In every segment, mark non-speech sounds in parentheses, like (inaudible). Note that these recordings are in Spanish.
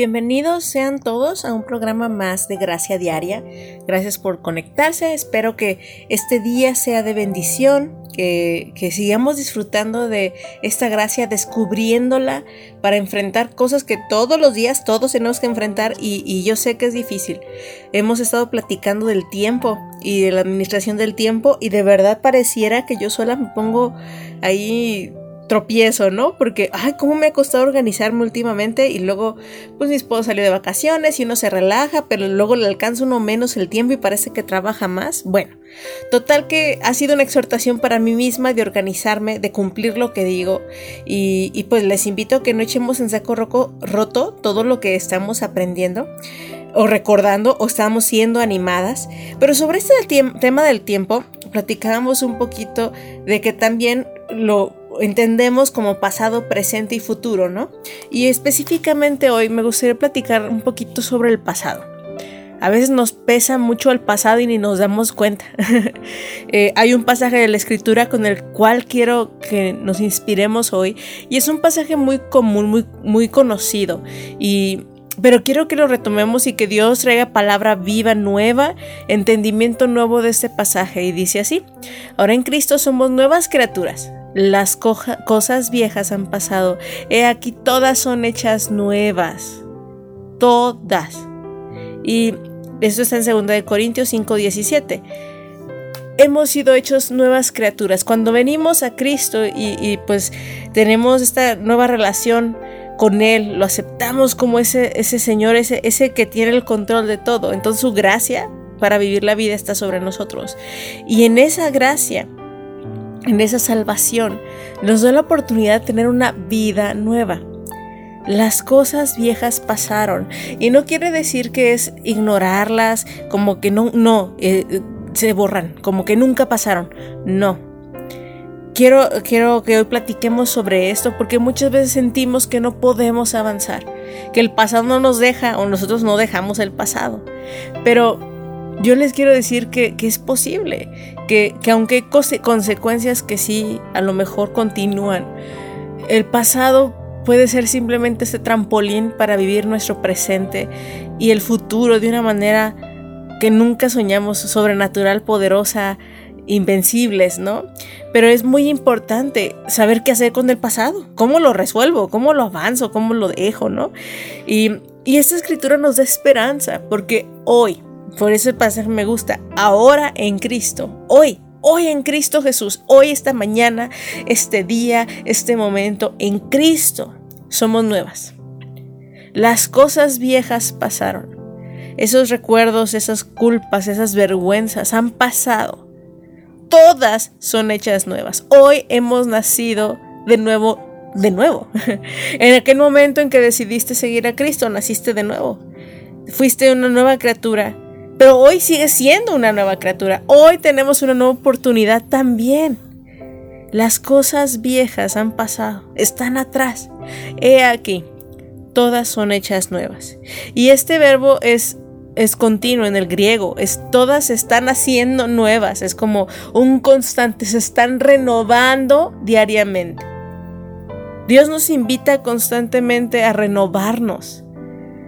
Bienvenidos sean todos a un programa más de Gracia Diaria. Gracias por conectarse. Espero que este día sea de bendición, que, sigamos disfrutando de esta gracia, descubriéndola para enfrentar cosas que todos los días todos tenemos que enfrentar y, y yo sé que es difícil. Hemos estado platicando del tiempo y de la administración del tiempo y de verdad pareciera que yo sola me pongo ahí tropiezo, ¿no? Porque, ay, cómo me ha costado organizarme últimamente y luego, pues mi esposo salió de vacaciones y uno se relaja, pero luego le alcanza uno menos el tiempo y parece que trabaja más. Bueno, total que ha sido una exhortación para mí misma de organizarme, de cumplir lo que digo y, pues les invito a que no echemos en saco roto todo lo que estamos aprendiendo o recordando o estamos siendo animadas. Pero sobre este tema del tiempo, platicábamos un poquito de que también lo entendemos como pasado, presente y futuro, ¿no? Y específicamente hoy me gustaría platicar un poquito sobre el pasado. A veces nos pesa mucho el pasado y ni nos damos cuenta. (laughs) Eh, hay un pasaje de la escritura con el cual quiero que nos inspiremos hoy y es un pasaje muy común, muy, muy conocido y pero quiero que lo retomemos y que Dios traiga palabra viva, nueva, entendimiento nuevo de este pasaje. Y dice así, ahora en Cristo somos nuevas criaturas. Las cosas viejas han pasado. He aquí todas son hechas nuevas. Todas. Y esto está en 2 Corintios 5:17. Hemos sido hechos nuevas criaturas. Cuando venimos a Cristo y, pues tenemos esta nueva relación con Él, lo aceptamos como ese, ese Señor, ese, ese que tiene el control de todo. Entonces su gracia para vivir la vida está sobre nosotros. Y en esa gracia en esa salvación, nos da la oportunidad de tener una vida nueva. Las cosas viejas pasaron y no quiere decir que es ignorarlas, como que no, no, eh, se borran, como que nunca pasaron. No. Quiero, quiero que hoy platiquemos sobre esto porque muchas veces sentimos que no podemos avanzar, que el pasado no nos deja o nosotros no dejamos el pasado. Pero yo les quiero decir que, es posible, que, aunque hay consecuencias que sí a lo mejor continúan, el pasado puede ser simplemente este trampolín para vivir nuestro presente y el futuro de una manera que nunca soñamos, sobrenatural, poderosa, invencibles, ¿no? Pero es muy importante saber qué hacer con el pasado, cómo lo resuelvo, cómo lo avanzo, cómo lo dejo, ¿no? Y, y esta escritura nos da esperanza, porque hoy, por eso el pasaje me gusta. Ahora en Cristo, hoy, hoy en Cristo Jesús, hoy, esta mañana, este día, este momento, en Cristo somos nuevas. Las cosas viejas pasaron. Esos recuerdos, esas culpas, esas vergüenzas han pasado. Todas son hechas nuevas. Hoy hemos nacido de nuevo, de nuevo. (laughs) en aquel momento en que decidiste seguir a Cristo, naciste de nuevo. Fuiste una nueva criatura pero hoy sigue siendo una nueva criatura. Hoy tenemos una nueva oportunidad también. Las cosas viejas han pasado, están atrás. He aquí, todas son hechas nuevas. Y este verbo es es continuo en el griego, es todas están haciendo nuevas, es como un constante, se están renovando diariamente. Dios nos invita constantemente a renovarnos,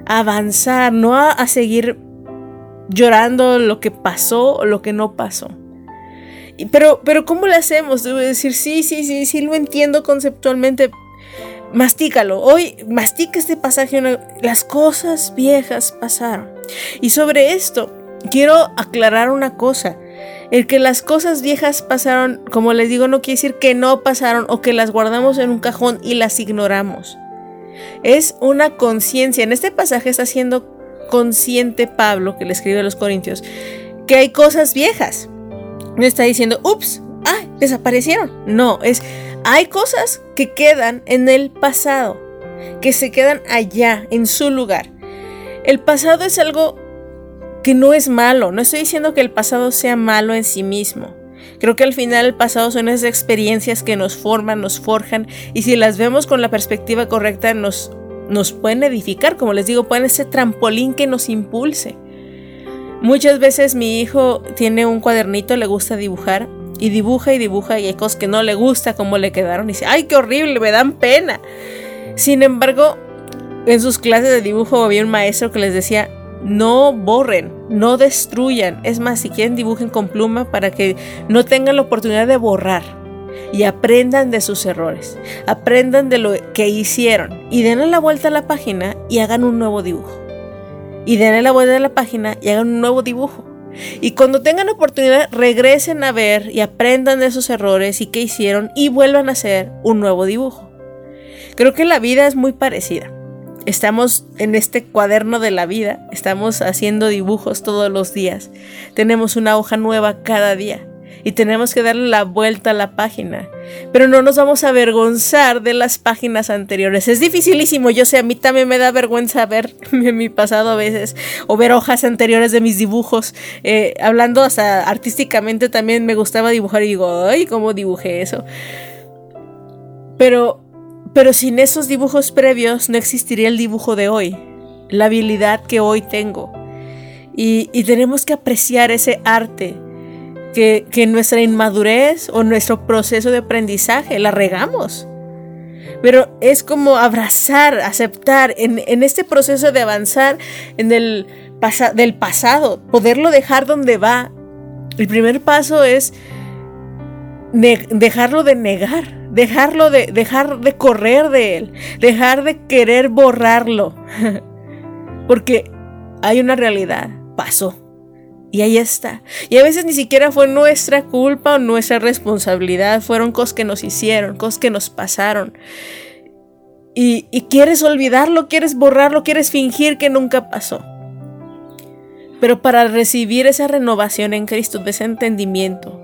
a avanzar, no a, a seguir llorando lo que pasó o lo que no pasó. Pero, pero ¿cómo lo hacemos? Debo decir, sí, sí, sí, sí, lo entiendo conceptualmente. Mastícalo. Hoy mastica este pasaje. Las cosas viejas pasaron. Y sobre esto, quiero aclarar una cosa. El que las cosas viejas pasaron, como les digo, no quiere decir que no pasaron o que las guardamos en un cajón y las ignoramos. Es una conciencia. En este pasaje está haciendo consciente Pablo, que le escribe a los Corintios, que hay cosas viejas. No está diciendo, ups, ah, desaparecieron. No, es, hay cosas que quedan en el pasado, que se quedan allá, en su lugar. El pasado es algo que no es malo. No estoy diciendo que el pasado sea malo en sí mismo. Creo que al final el pasado son esas experiencias que nos forman, nos forjan y si las vemos con la perspectiva correcta nos, nos pueden edificar, como les digo, pueden ser trampolín que nos impulse. Muchas veces mi hijo tiene un cuadernito, le gusta dibujar y dibuja y dibuja y hay cosas que no le gusta cómo le quedaron y dice, ay, qué horrible, me dan pena. Sin embargo, en sus clases de dibujo había un maestro que les decía, no borren, no destruyan. Es más, si quieren dibujen con pluma para que no tengan la oportunidad de borrar y aprendan de sus errores, aprendan de lo que hicieron y denle la vuelta a la página y hagan un nuevo dibujo. Y denle la vuelta a la página y hagan un nuevo dibujo. Y cuando tengan oportunidad, regresen a ver y aprendan de esos errores y qué hicieron y vuelvan a hacer un nuevo dibujo. Creo que la vida es muy parecida. Estamos en este cuaderno de la vida, estamos haciendo dibujos todos los días. Tenemos una hoja nueva cada día y tenemos que darle la vuelta a la página. Pero no nos vamos a avergonzar de las páginas anteriores. Es dificilísimo, yo sé, a mí también me da vergüenza ver (laughs) mi pasado a veces o ver hojas anteriores de mis dibujos. Eh, hablando hasta artísticamente también me gustaba dibujar y digo, ay, ¿cómo dibujé eso? Pero pero sin esos dibujos previos no existiría el dibujo de hoy, la habilidad que hoy tengo. Y, tenemos que apreciar ese arte que, nuestra inmadurez o nuestro proceso de aprendizaje la regamos. Pero es como abrazar, aceptar en, este proceso de avanzar en el del pasado, poderlo dejar donde va. El primer paso es dejarlo de negar dejarlo de, dejar de correr de él, dejar de querer borrarlo. (laughs) Porque hay una realidad, pasó. Y ahí está. Y a veces ni siquiera fue nuestra culpa o nuestra responsabilidad, fueron cosas que nos hicieron, cosas que nos pasaron. Y, y quieres olvidarlo, quieres borrarlo, quieres fingir que nunca pasó. Pero para recibir esa renovación en Cristo, de ese entendimiento,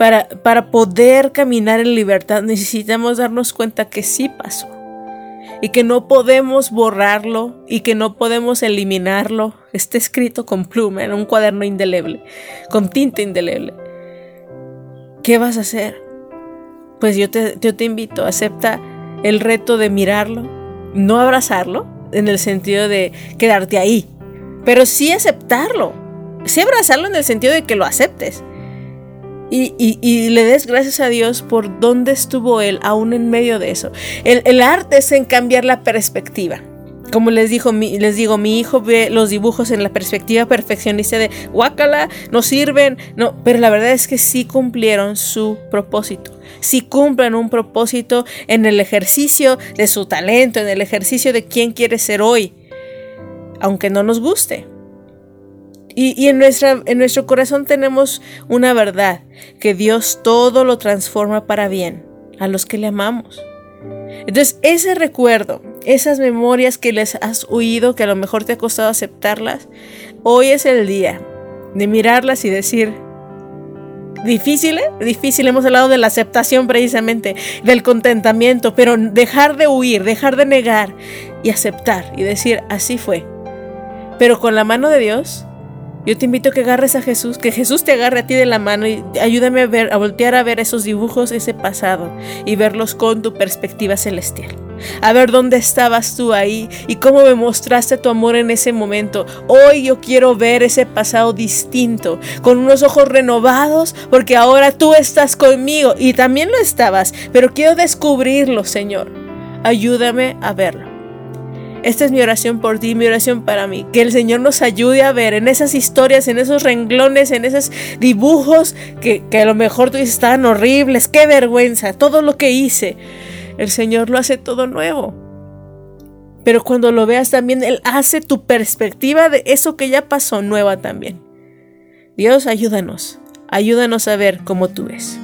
para, para poder caminar en libertad necesitamos darnos cuenta que sí pasó y que no podemos borrarlo y que no podemos eliminarlo. Está escrito con pluma en un cuaderno indeleble, con tinta indeleble. ¿Qué vas a hacer? Pues yo te, yo te invito, acepta el reto de mirarlo, no abrazarlo en el sentido de quedarte ahí, pero sí aceptarlo, sí abrazarlo en el sentido de que lo aceptes y, le des gracias a Dios por dónde estuvo Él, aún en medio de eso. El, arte es en cambiar la perspectiva. Como les, dijo, les digo, mi hijo ve los dibujos en la perspectiva perfeccionista de guácala, no sirven, no, pero la verdad es que sí cumplieron su propósito. Sí cumplen un propósito en el ejercicio de su talento, en el ejercicio de quién quiere ser hoy, aunque no nos guste. Y, en, nuestra, en nuestro corazón tenemos una verdad, que Dios todo lo transforma para bien a los que le amamos. Entonces, ese recuerdo, esas memorias que les has oído, que a lo mejor te ha costado aceptarlas, hoy es el día de mirarlas y decir, difícil, ¿eh? difícil, hemos hablado de la aceptación precisamente, del contentamiento, pero dejar de huir, dejar de negar y aceptar y decir, así fue. Pero con la mano de Dios, yo te invito a que agarres a Jesús, que Jesús te agarre a ti de la mano y ayúdame a ver, a voltear a ver esos dibujos, ese pasado y verlos con tu perspectiva celestial. A ver dónde estabas tú ahí y cómo me mostraste tu amor en ese momento. Hoy yo quiero ver ese pasado distinto, con unos ojos renovados, porque ahora tú estás conmigo y también lo estabas, pero quiero descubrirlo, Señor. Ayúdame a verlo. Esta es mi oración por ti, mi oración para mí. Que el Señor nos ayude a ver en esas historias, en esos renglones, en esos dibujos que, a lo mejor tú dices estaban horribles, qué vergüenza, todo lo que hice. El Señor lo hace todo nuevo. Pero cuando lo veas también, Él hace tu perspectiva de eso que ya pasó nueva también. Dios, ayúdanos. Ayúdanos a ver como tú ves.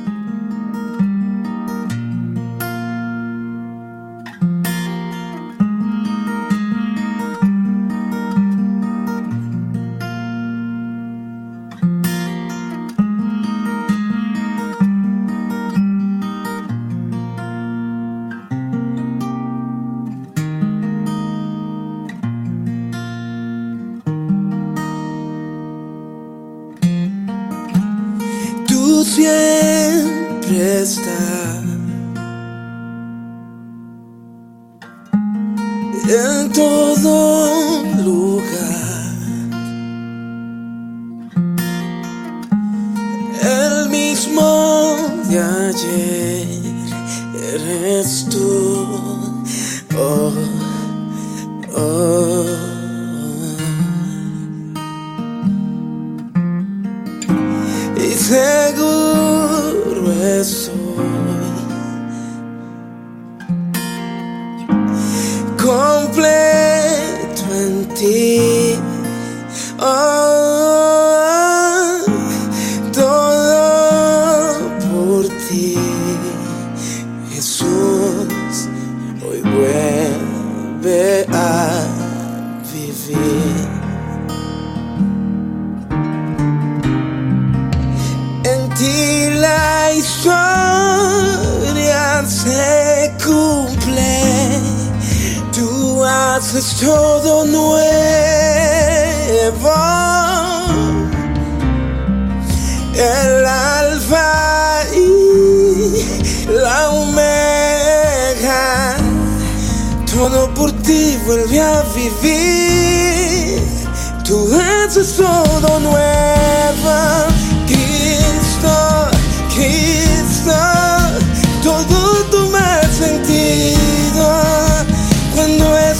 dear. es todo nuevo. El alfa y la omega, todo por ti vuelve a vivir. Tú haces todo nuevo, Cristo, Cristo.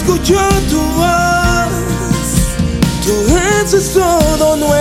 escucho tu voz, tu es todo nuevo.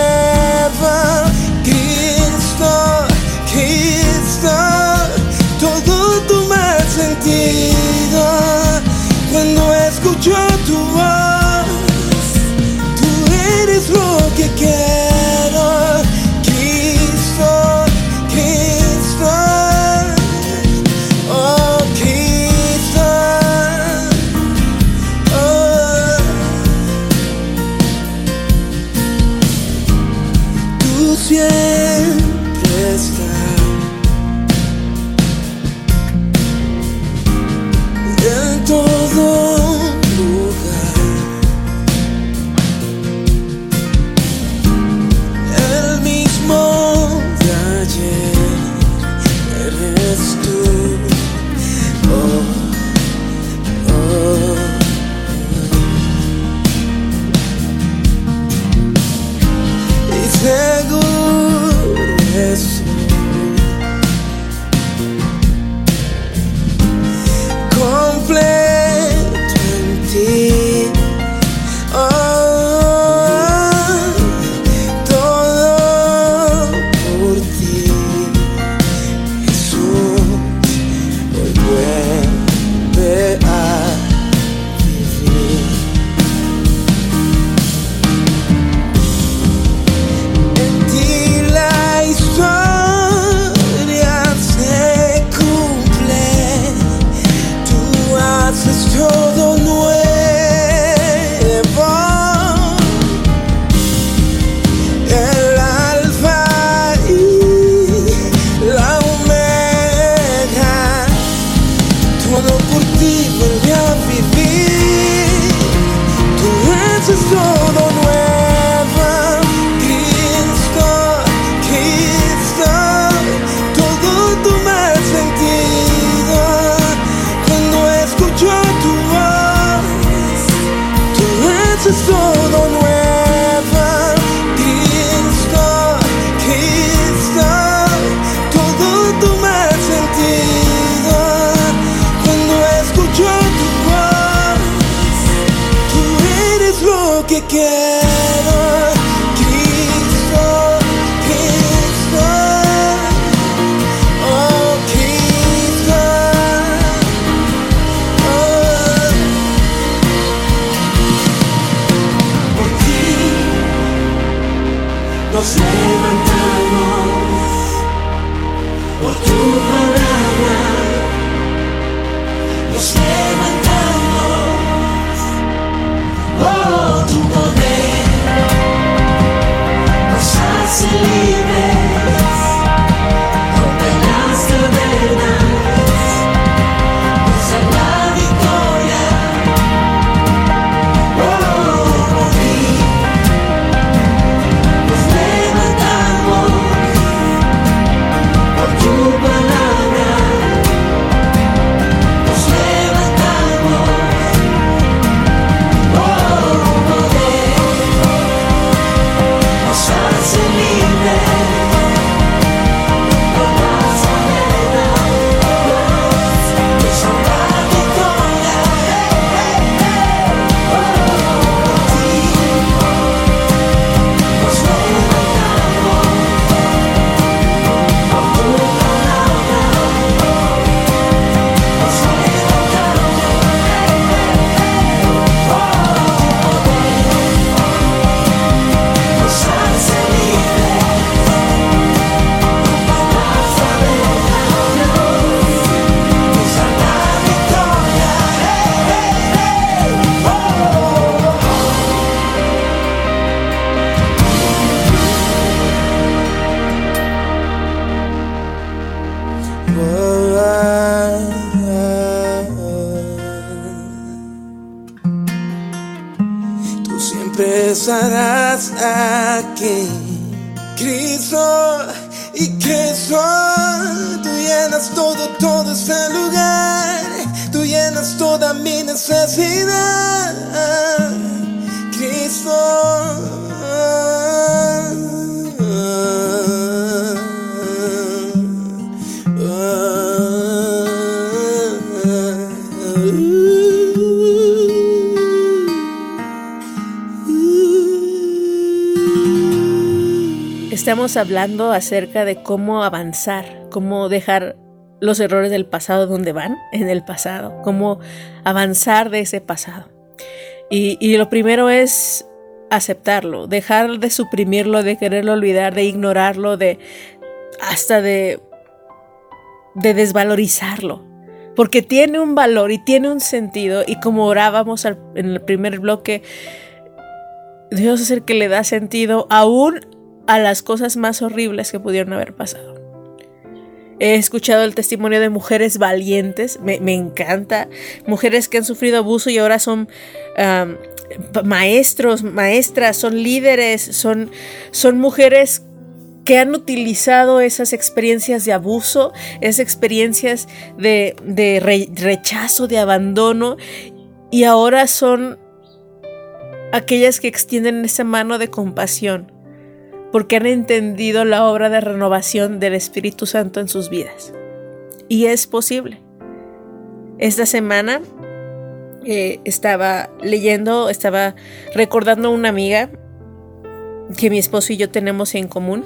você. Aquí. Cristo y Cristo, tú llenas todo, todo este lugar, tú llenas toda mi necesidad. Estamos hablando acerca de cómo avanzar, cómo dejar los errores del pasado donde van, en el pasado, cómo avanzar de ese pasado. Y, lo primero es aceptarlo, dejar de suprimirlo, de quererlo olvidar, de ignorarlo, de hasta de, de desvalorizarlo. Porque tiene un valor y tiene un sentido. Y como orábamos en el primer bloque, Dios es el que le da sentido aún a las cosas más horribles que pudieron haber pasado. He escuchado el testimonio de mujeres valientes, me, me encanta, mujeres que han sufrido abuso y ahora son maestros, maestras, son líderes, son, son mujeres que han utilizado esas experiencias de abuso, esas experiencias de, de re- rechazo, de abandono, y ahora son aquellas que extienden esa mano de compasión porque han entendido la obra de renovación del Espíritu Santo en sus vidas. Y es posible. Esta semana eh, estaba leyendo, estaba recordando a una amiga que mi esposo y yo tenemos en común.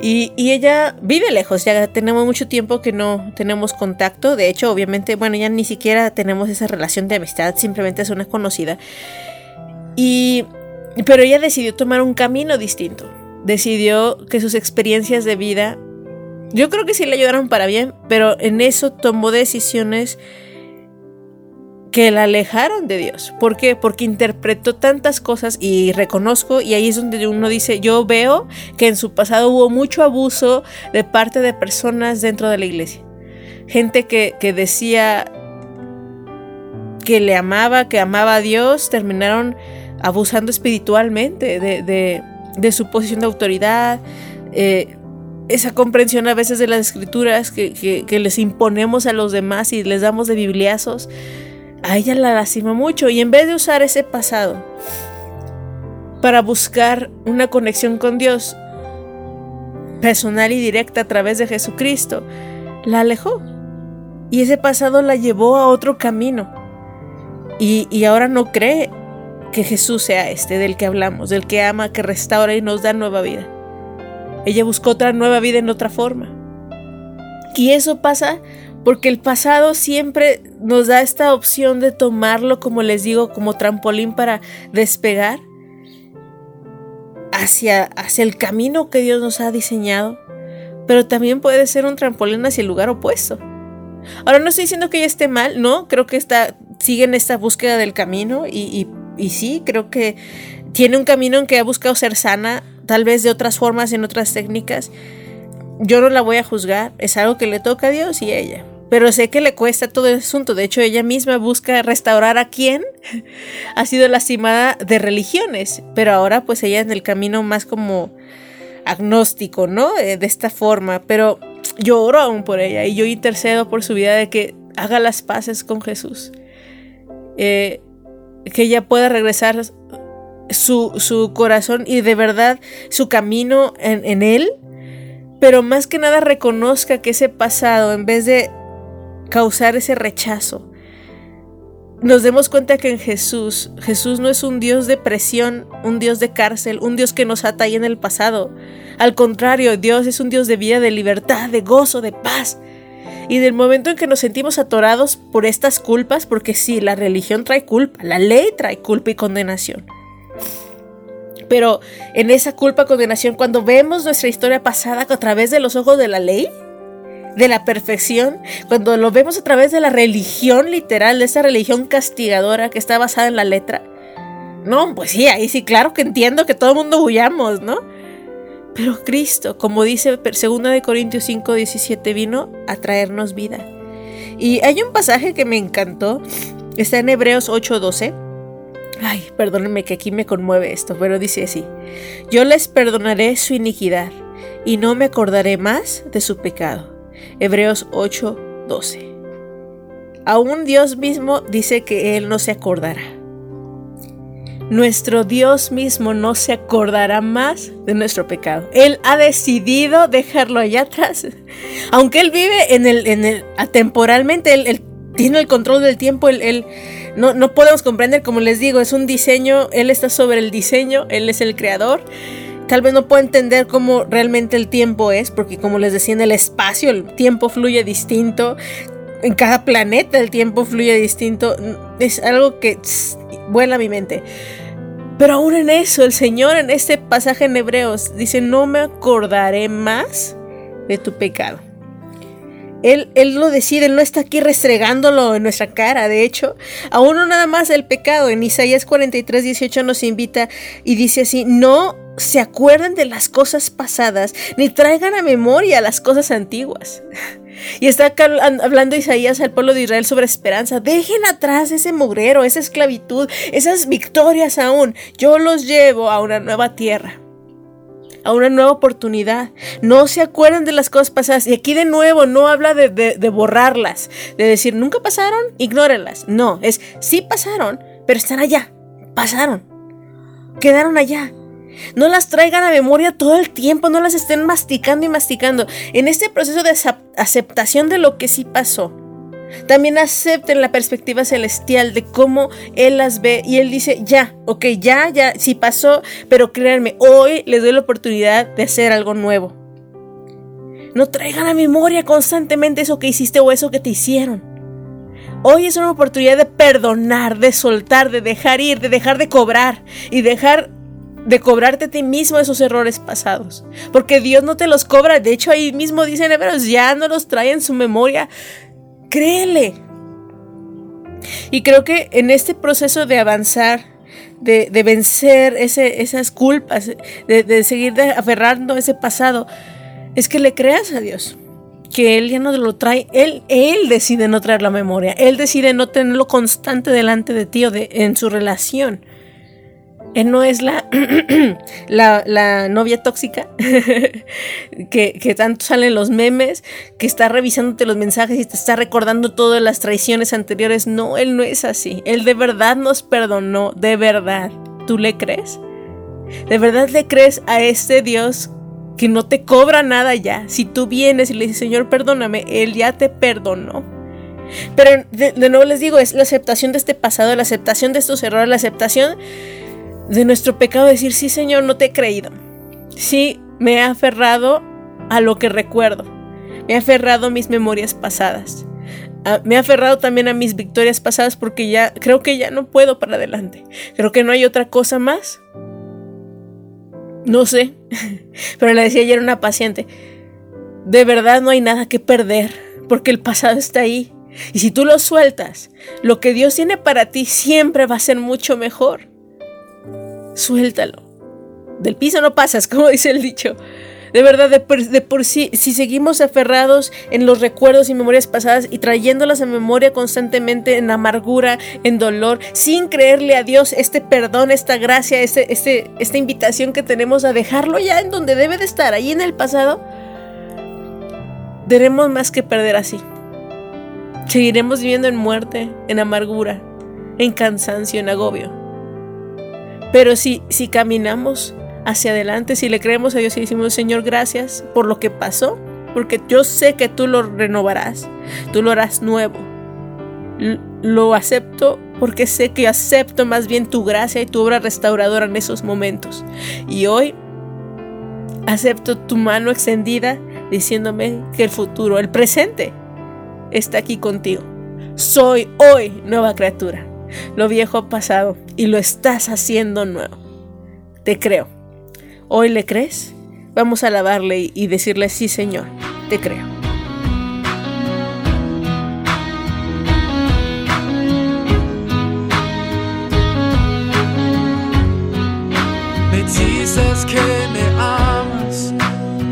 Y, y ella vive lejos, ya tenemos mucho tiempo que no tenemos contacto. De hecho, obviamente, bueno, ya ni siquiera tenemos esa relación de amistad, simplemente es una conocida. Y, pero ella decidió tomar un camino distinto. Decidió que sus experiencias de vida, yo creo que sí le ayudaron para bien, pero en eso tomó decisiones que la alejaron de Dios. ¿Por qué? Porque interpretó tantas cosas y reconozco, y ahí es donde uno dice, yo veo que en su pasado hubo mucho abuso de parte de personas dentro de la iglesia. Gente que, que decía que le amaba, que amaba a Dios, terminaron abusando espiritualmente de, de- de su posición de autoridad, eh, esa comprensión a veces de las escrituras que, que- que les imponemos a los demás y les damos de bibliazos, a ella la lastima mucho y en vez de usar ese pasado para buscar una conexión con Dios personal y directa a través de Jesucristo, la alejó. Y ese pasado la llevó a otro camino. Y, y ahora no cree que Jesús sea este del que hablamos, del que ama, que restaura y nos da nueva vida. Ella buscó otra nueva vida en otra forma. Y eso pasa porque el pasado siempre nos da esta opción de tomarlo, como les digo, como trampolín para despegar hacia, hacia el camino que Dios nos ha diseñado, pero también puede ser un trampolín hacia el lugar opuesto. Ahora no estoy diciendo que ella esté mal, no, creo que está, sigue en esta búsqueda del camino y, y, y sí, creo que tiene un camino en que ha buscado ser sana, tal vez de otras formas, en otras técnicas. Yo no la voy a juzgar, es algo que le toca a Dios y a ella. Pero sé que le cuesta todo el asunto. De hecho, ella misma busca restaurar a quien (laughs) ha sido lastimada de religiones. Pero ahora, pues ella en el camino más como agnóstico, ¿no? Eh, de esta forma. Pero yo oro aún por ella y yo intercedo por su vida de que haga las paces con Jesús. Eh, que ella pueda regresar su, su corazón y de verdad su camino en, en Él. Pero más que nada reconozca que ese pasado, en vez de causar ese rechazo, nos demos cuenta que en Jesús, Jesús no es un Dios de presión, un Dios de cárcel, un Dios que nos ata en el pasado. Al contrario, Dios es un Dios de vida, de libertad, de gozo, de paz. Y del momento en que nos sentimos atorados por estas culpas, porque sí, la religión trae culpa, la ley trae culpa y condenación. Pero en esa culpa, condenación, cuando vemos nuestra historia pasada a través de los ojos de la ley, de la perfección, cuando lo vemos a través de la religión literal, de esa religión castigadora que está basada en la letra. No, pues sí, ahí sí, claro que entiendo que todo el mundo huyamos, ¿no? Pero Cristo, como dice 2 de Corintios 5, 17, vino a traernos vida. Y hay un pasaje que me encantó, está en Hebreos 8, 12, Ay, perdónenme que aquí me conmueve esto, pero dice así. Yo les perdonaré su iniquidad y no me acordaré más de su pecado. Hebreos 8, 12. Aún Dios mismo dice que Él no se acordará. Nuestro Dios mismo no se acordará más de nuestro pecado. Él ha decidido dejarlo allá atrás. Aunque Él vive en el, en el atemporalmente, él, tiene el control del tiempo, él, él no, no, podemos comprender, como les digo, es un diseño, Él está sobre el diseño, Él es el creador. Tal vez no pueda entender cómo realmente el tiempo es, porque como les decía en el espacio, el tiempo fluye distinto. En cada planeta el tiempo fluye distinto. Es algo que vuela mi mente. Pero aún en eso, el Señor en este pasaje en Hebreos dice, no me acordaré más de tu pecado. Él, él, lo decide, Él no está aquí restregándolo en nuestra cara. De hecho, aún no nada más el pecado. En Isaías 43, 18 nos invita y dice así, no se acuerden de las cosas pasadas, ni traigan a memoria las cosas antiguas. (laughs) Y está hablando Isaías al pueblo de Israel sobre esperanza. Dejen atrás ese mugrero, esa esclavitud, esas victorias aún. Yo los llevo a una nueva tierra a una nueva oportunidad. No se acuerdan de las cosas pasadas. Y aquí de nuevo no habla de borrarlas, de decir, nunca pasaron, ignórenlas. No, es, sí pasaron, pero están allá. Pasaron. Quedaron allá. No las traigan a memoria todo el tiempo, no las estén masticando y masticando. En este proceso de aceptación de lo que sí pasó, también acepten la perspectiva celestial de cómo Él las ve y Él dice, ya, ok, ya, ya, sí pasó, pero créanme, hoy les doy la oportunidad de hacer algo nuevo. No traigan a memoria constantemente eso que hiciste o eso que te hicieron. Hoy es una oportunidad de perdonar, de soltar, de dejar ir, de dejar de cobrar y dejar de cobrarte a ti mismo esos errores pasados. Porque Dios no te los cobra. De hecho, ahí mismo dicen hebreos, ya no los trae en su memoria. Créele. Y creo que en este proceso de avanzar, de, de vencer ese, esas culpas, de, de seguir aferrando ese pasado, es que le creas a Dios que él ya no lo trae, él, él decide no traer la memoria, él decide no tenerlo constante delante de ti o de, en su relación. Él no es la, (clears throat) la, la, novia tóxica (laughs) que, que, tanto salen los memes, que está revisándote los mensajes y te está recordando todas las traiciones anteriores. No, él no es así. Él de verdad nos perdonó, de verdad. ¿Tú le crees? ¿De verdad le crees a este Dios que no te cobra nada ya? Si tú vienes y le dices, Señor, perdóname, Él ya te perdonó. Pero de, de nuevo les digo, es la aceptación de este pasado, la aceptación de estos errores, la aceptación de nuestro pecado, decir, sí Señor, no te he creído. Sí, me he aferrado a lo que recuerdo. Me he aferrado a mis memorias pasadas. A, me he aferrado también a mis victorias pasadas porque ya creo que ya no puedo para adelante. Creo que no hay otra cosa más. No sé. (laughs) Pero le decía ayer una paciente, de verdad no hay nada que perder porque el pasado está ahí. Y si tú lo sueltas, lo que Dios tiene para ti siempre va a ser mucho mejor suéltalo. Del piso no pasas, (laughs) como dice el dicho. De verdad, de por, sí, si seguimos aferrados en los recuerdos y memorias pasadas y trayéndolas a memoria constantemente en amargura, en dolor, sin creerle a Dios este perdón, esta gracia, este, este, esta invitación que tenemos a dejarlo ya en donde debe de estar, ahí en el pasado, tenemos más que perder así. Seguiremos viviendo en muerte, en amargura, en cansancio, en agobio. Pero si, si caminamos hacia adelante, si le creemos a Dios y decimos, Señor, gracias por lo que pasó, porque yo sé que tú lo renovarás, tú lo harás nuevo. Lo acepto porque sé que acepto más bien tu gracia y tu obra restauradora en esos momentos. Y hoy acepto tu mano extendida diciéndome que el futuro, el presente, está aquí contigo. Soy hoy nueva criatura. Lo viejo pasado y lo estás haciendo nuevo. Te creo. ¿Hoy le crees? Vamos a alabarle y decirle, sí Señor, te creo. Me dices que me amas,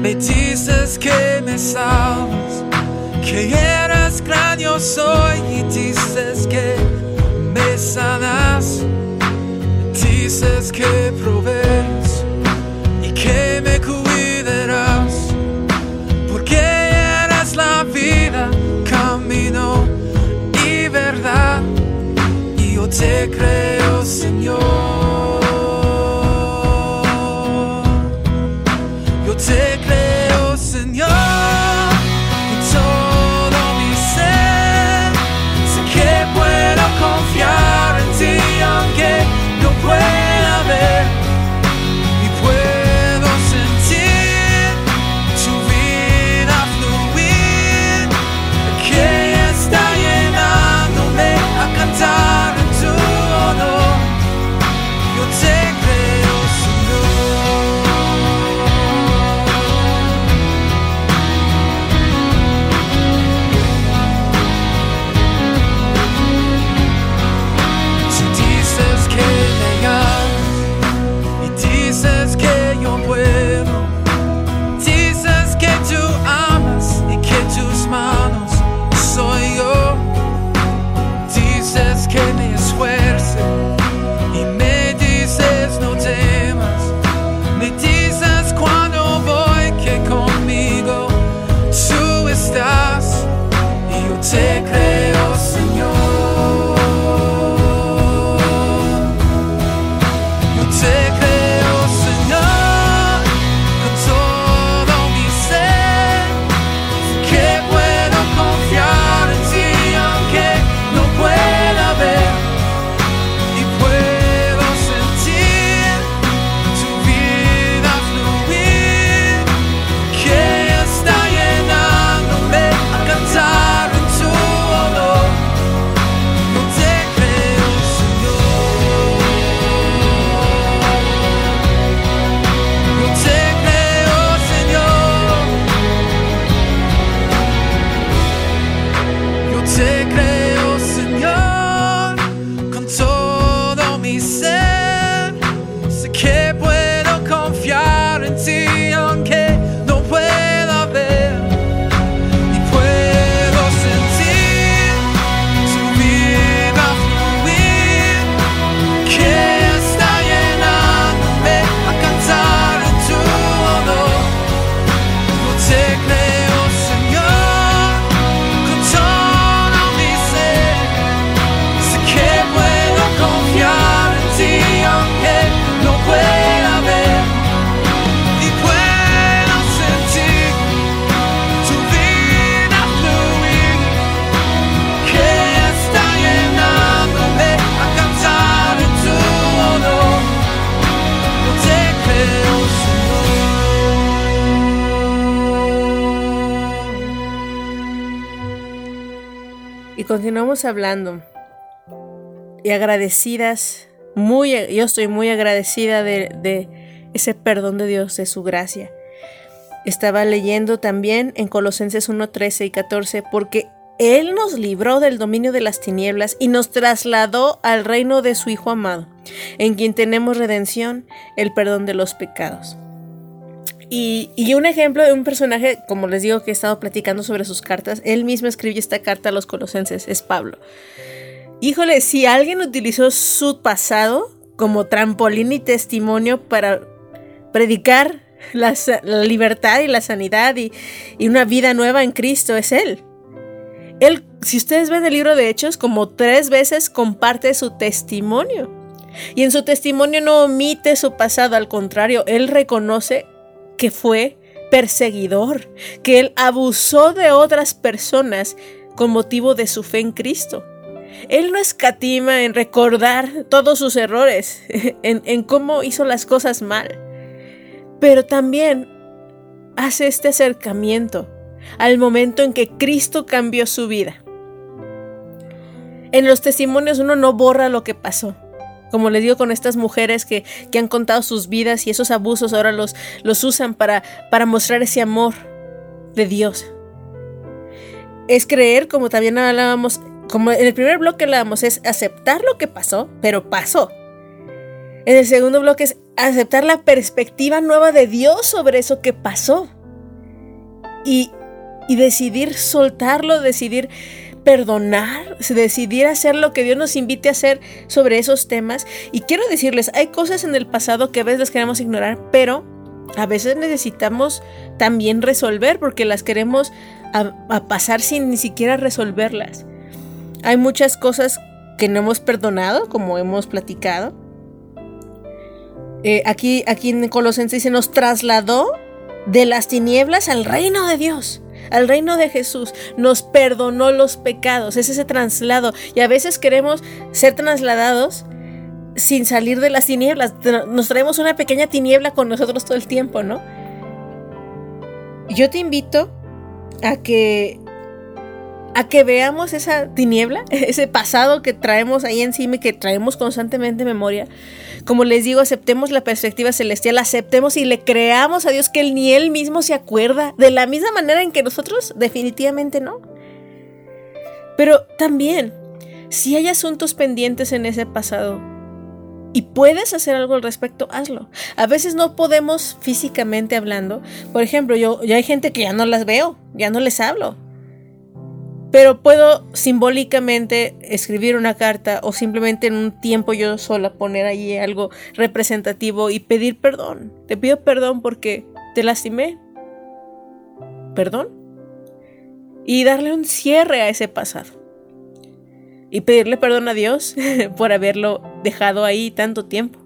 me dices que me salvas, que eres gran yo soy y dices que me sanas, dices que provees y que me cuidarás, porque eres la vida, camino y verdad, y yo te creo, Señor. Y continuamos hablando. Y agradecidas, muy, yo estoy muy agradecida de, de ese perdón de Dios, de su gracia. Estaba leyendo también en Colosenses 1, 13 y 14, porque Él nos libró del dominio de las tinieblas y nos trasladó al reino de su Hijo amado, en quien tenemos redención, el perdón de los pecados. Y, un ejemplo de un personaje, como les digo, que he estado platicando sobre sus cartas, él mismo escribió esta carta a los colosenses, es Pablo. Híjole, si alguien utilizó su pasado como trampolín y testimonio para predicar la, la libertad y la sanidad y, y, una vida nueva en Cristo, es él. Él, si ustedes ven el libro de Hechos, como tres veces comparte su testimonio. Y en su testimonio no omite su pasado, al contrario, él reconoce que fue perseguidor, que él abusó de otras personas con motivo de su fe en Cristo. Él no escatima en recordar todos sus errores, (laughs) en, en, cómo hizo las cosas mal, pero también hace este acercamiento al momento en que Cristo cambió su vida. En los testimonios uno no borra lo que pasó, como les digo con estas mujeres que, que, han contado sus vidas y esos abusos ahora los, los usan para, para mostrar ese amor de Dios. Es creer, como también hablábamos, como en el primer bloque hablábamos, es aceptar lo que pasó, pero pasó. En el segundo bloque es aceptar la perspectiva nueva de Dios sobre eso que pasó. Y, y decidir soltarlo, decidir perdonar, decidir hacer lo que Dios nos invite a hacer sobre esos temas. Y quiero decirles, hay cosas en el pasado que a veces las queremos ignorar, pero a veces necesitamos también resolver porque las queremos a, pasar sin ni siquiera resolverlas. Hay muchas cosas que no hemos perdonado, como hemos platicado. Eh, aquí, aquí en Colosenses se nos trasladó de las tinieblas al reino de Dios, al reino de Jesús. Nos perdonó los pecados, es ese traslado. Y a veces queremos ser trasladados sin salir de las tinieblas. Nos traemos una pequeña tiniebla con nosotros todo el tiempo, ¿no? Yo te invito a que a que veamos esa tiniebla, (laughs) ese pasado que traemos ahí encima y que traemos constantemente en memoria. Como les digo, aceptemos la perspectiva celestial, aceptemos y le creamos a Dios que él ni él mismo se acuerda, de la misma manera en que nosotros definitivamente no. Pero también, si hay asuntos pendientes en ese pasado y puedes hacer algo al respecto, hazlo. A veces no podemos físicamente hablando. Por ejemplo, yo ya hay gente que ya no las veo, ya no les hablo pero puedo simbólicamente escribir una carta o simplemente en un tiempo yo sola poner ahí algo representativo y pedir perdón. Te pido perdón porque te lastimé. Perdón. Y darle un cierre a ese pasado. Y pedirle perdón a Dios (laughs) por haberlo dejado ahí tanto tiempo.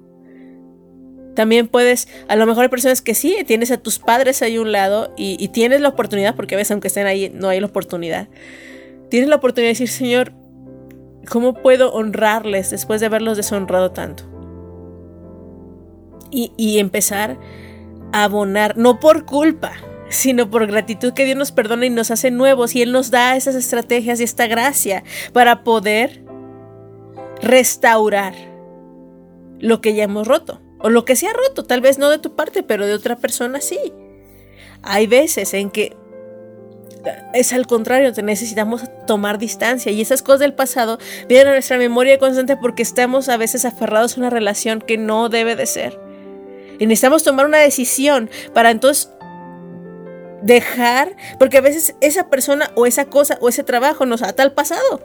También puedes, a lo mejor hay personas que sí, tienes a tus padres ahí a un lado y, y tienes la oportunidad, porque a veces aunque estén ahí no hay la oportunidad tienes la oportunidad de decir, Señor, ¿cómo puedo honrarles después de haberlos deshonrado tanto? Y, empezar a abonar, no por culpa, sino por gratitud que Dios nos perdona y nos hace nuevos y Él nos da esas estrategias y esta gracia para poder restaurar lo que ya hemos roto o lo que se ha roto, tal vez no de tu parte, pero de otra persona sí. Hay veces en que es al contrario, necesitamos tomar distancia y esas cosas del pasado vienen a nuestra memoria constante porque estamos a veces aferrados a una relación que no debe de ser. Y necesitamos tomar una decisión para entonces dejar, porque a veces esa persona o esa cosa o ese trabajo nos ata al pasado.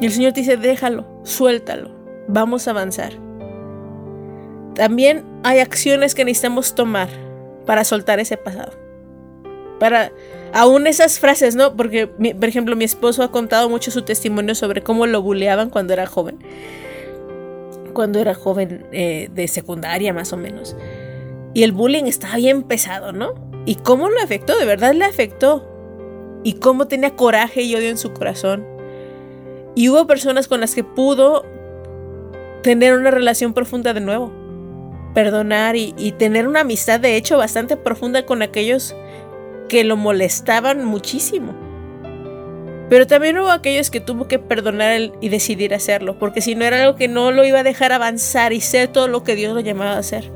Y el Señor te dice, déjalo, suéltalo, vamos a avanzar. También hay acciones que necesitamos tomar para soltar ese pasado. Para aún esas frases, ¿no? Porque, por ejemplo, mi esposo ha contado mucho su testimonio sobre cómo lo buleaban cuando era joven. Cuando era joven eh, de secundaria, más o menos. Y el bullying estaba bien pesado, ¿no? Y cómo lo afectó, de verdad le afectó. Y cómo tenía coraje y odio en su corazón. Y hubo personas con las que pudo tener una relación profunda de nuevo. Perdonar y tener una amistad, de hecho, bastante profunda con aquellos que lo molestaban muchísimo. Pero también hubo aquellos que tuvo que perdonar y decidir hacerlo, porque si no era algo que no lo iba a dejar avanzar y ser todo lo que Dios lo llamaba a hacer.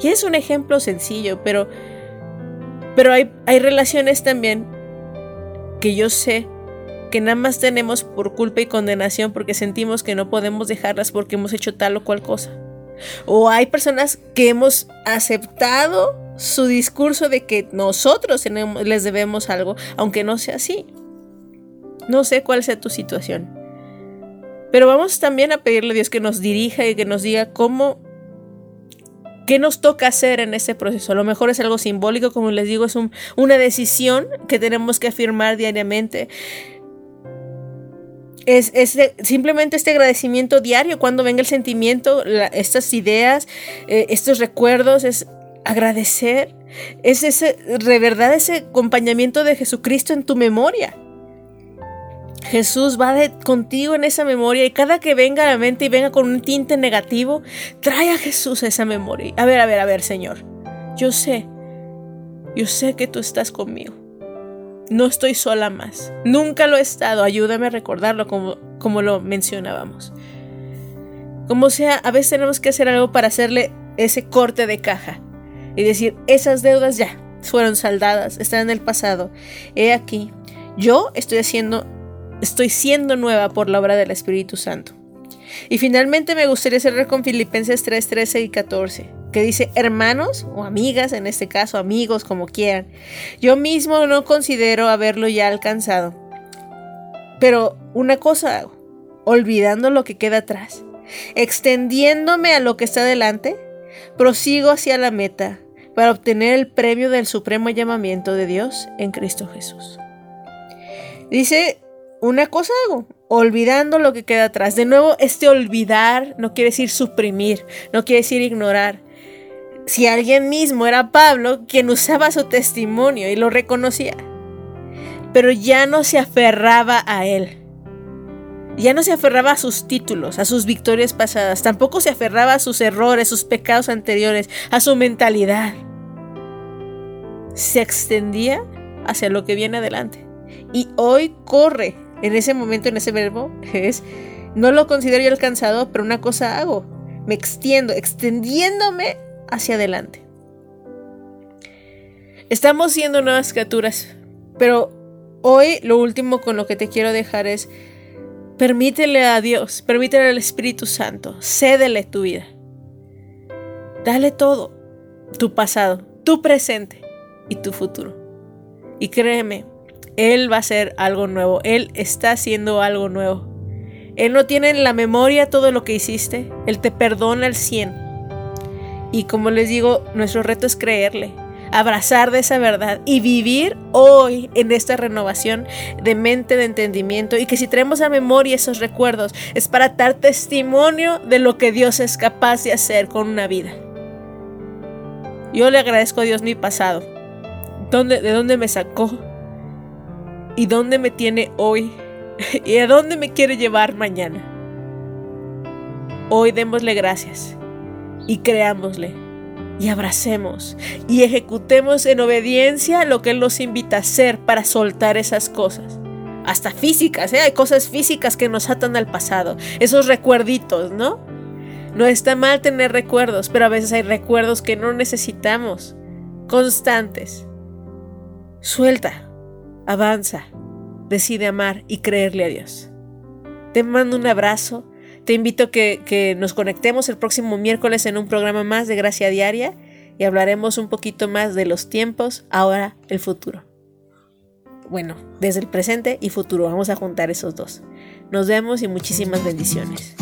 Y es un ejemplo sencillo, pero, pero hay, hay relaciones también que yo sé que nada más tenemos por culpa y condenación porque sentimos que no podemos dejarlas porque hemos hecho tal o cual cosa. O hay personas que hemos aceptado su discurso de que nosotros les debemos algo, aunque no sea así. No sé cuál sea tu situación. Pero vamos también a pedirle a Dios que nos dirija y que nos diga cómo, qué nos toca hacer en este proceso. A lo mejor es algo simbólico, como les digo, es una decisión que tenemos que afirmar diariamente. Es, simplemente este agradecimiento diario cuando venga el sentimiento, estas ideas, eh, estos recuerdos, es agradecer. Es ese, de verdad, ese acompañamiento de Jesucristo en tu memoria. Jesús va contigo en esa memoria y cada que venga a la mente y venga con un tinte negativo, trae a Jesús a esa memoria. A ver, a ver, a ver, Señor. Yo sé, yo sé que tú estás conmigo. No estoy sola más. Nunca lo he estado. Ayúdame a recordarlo como, como lo mencionábamos. Como sea, a veces tenemos que hacer algo para hacerle ese corte de caja y decir, esas deudas ya fueron saldadas, están en el pasado. He aquí, yo estoy haciendo, estoy siendo nueva por la obra del Espíritu Santo. Y finalmente me gustaría cerrar con Filipenses 3, 13 y 14, que dice, hermanos o amigas, en este caso amigos, como quieran, yo mismo no considero haberlo ya alcanzado, Pero una cosa hago, olvidando lo que queda atrás, extendiéndome a lo que está delante, prosigo hacia la meta para obtener el premio del supremo llamamiento de Dios en Cristo Jesús. Dice, una cosa hago, olvidando lo que queda atrás. De nuevo, este olvidar no quiere decir suprimir, no quiere decir ignorar. Si alguien mismo era Pablo, quien usaba su testimonio y lo reconocía, pero ya no se aferraba a él. Ya no se aferraba a sus títulos, a sus victorias pasadas, tampoco se aferraba a sus errores, sus pecados anteriores, a su mentalidad. Se extendía hacia lo que viene adelante. Y hoy corre en ese momento, en ese verbo, es, no lo considero yo alcanzado, pero una cosa hago, me extiendo, extendiéndome hacia adelante. Estamos siendo nuevas criaturas, pero hoy lo último con lo que te quiero dejar es, permítele a Dios, permítele al Espíritu Santo, cédele tu vida. Dale todo, tu pasado, tu presente y tu futuro. Y créeme, Él va a hacer algo nuevo, Él está haciendo algo nuevo. Él no tiene en la memoria todo lo que hiciste, Él te perdona al 100. Y como les digo, nuestro reto es creerle, abrazar de esa verdad y vivir hoy en esta renovación de mente, de entendimiento y que si traemos a memoria esos recuerdos es para dar testimonio de lo que Dios es capaz de hacer con una vida. Yo le agradezco a Dios mi pasado, dónde, de dónde me sacó y dónde me tiene hoy (laughs) y a dónde me quiere llevar mañana. Hoy démosle gracias y creámosle y abracemos y ejecutemos en obediencia lo que Él nos invita a hacer para soltar esas cosas. Hasta físicas, ¿eh? hay cosas físicas que nos atan al pasado, esos recuerditos, ¿no? No está mal tener recuerdos, pero a veces hay recuerdos que no necesitamos, constantes. Suelta, avanza, decide amar y creerle a Dios. Te mando un abrazo te invito a que, que nos conectemos el próximo miércoles en un programa más de Gracia Diaria y hablaremos un poquito más de los tiempos, ahora el futuro. Bueno, desde el presente y futuro, vamos a juntar esos dos. Nos vemos y muchísimas bendiciones.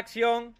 Acción.